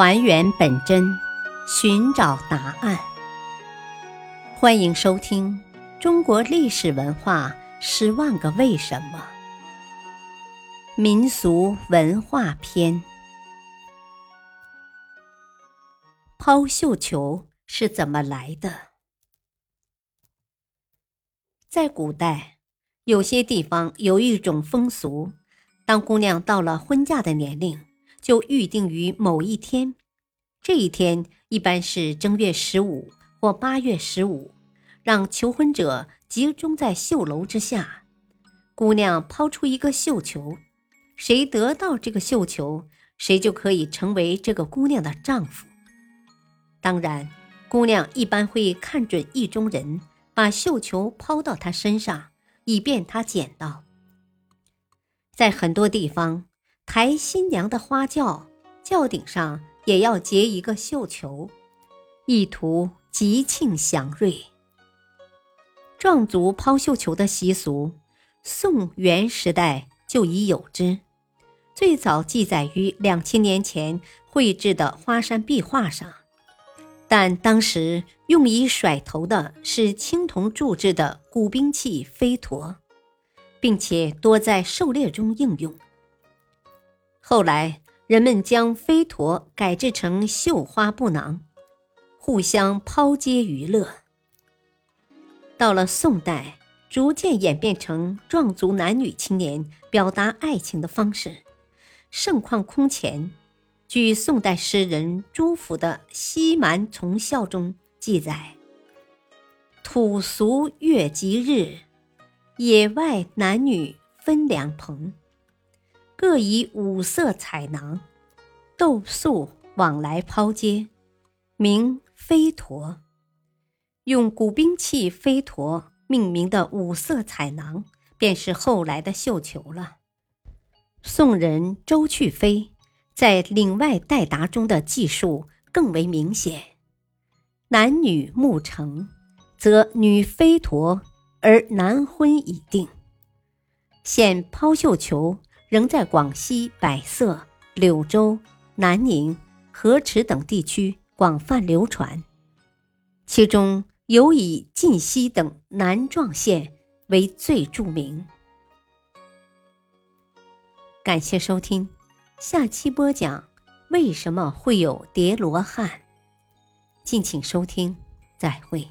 还原本真，寻找答案。欢迎收听《中国历史文化十万个为什么》民俗文化篇。抛绣球是怎么来的？在古代，有些地方有一种风俗，当姑娘到了婚嫁的年龄。就预定于某一天，这一天一般是正月十五或八月十五，让求婚者集中在绣楼之下，姑娘抛出一个绣球，谁得到这个绣球，谁就可以成为这个姑娘的丈夫。当然，姑娘一般会看准意中人，把绣球抛到他身上，以便他捡到。在很多地方。抬新娘的花轿，轿顶上也要结一个绣球，意图吉庆祥瑞。壮族抛绣球的习俗，宋元时代就已有之，最早记载于两千年前绘制的花山壁画上，但当时用以甩头的是青铜铸制的古兵器飞驼，并且多在狩猎中应用。后来，人们将飞驼改制成绣花布囊，互相抛接娱乐。到了宋代，逐渐演变成壮族男女青年表达爱情的方式，盛况空前。据宋代诗人朱甫的《西蛮从孝》中记载：“土俗月吉日，野外男女分两棚。”各以五色彩囊、斗粟往来抛接，名飞陀。用古兵器飞陀命名的五色彩囊，便是后来的绣球了。宋人周去飞在《岭外代答》中的记述更为明显：男女目成，则女飞陀，而男婚已定。现抛绣球。仍在广西百色、柳州、南宁、河池等地区广泛流传，其中尤以晋西等南壮县为最著名。感谢收听，下期播讲为什么会有叠罗汉，敬请收听，再会。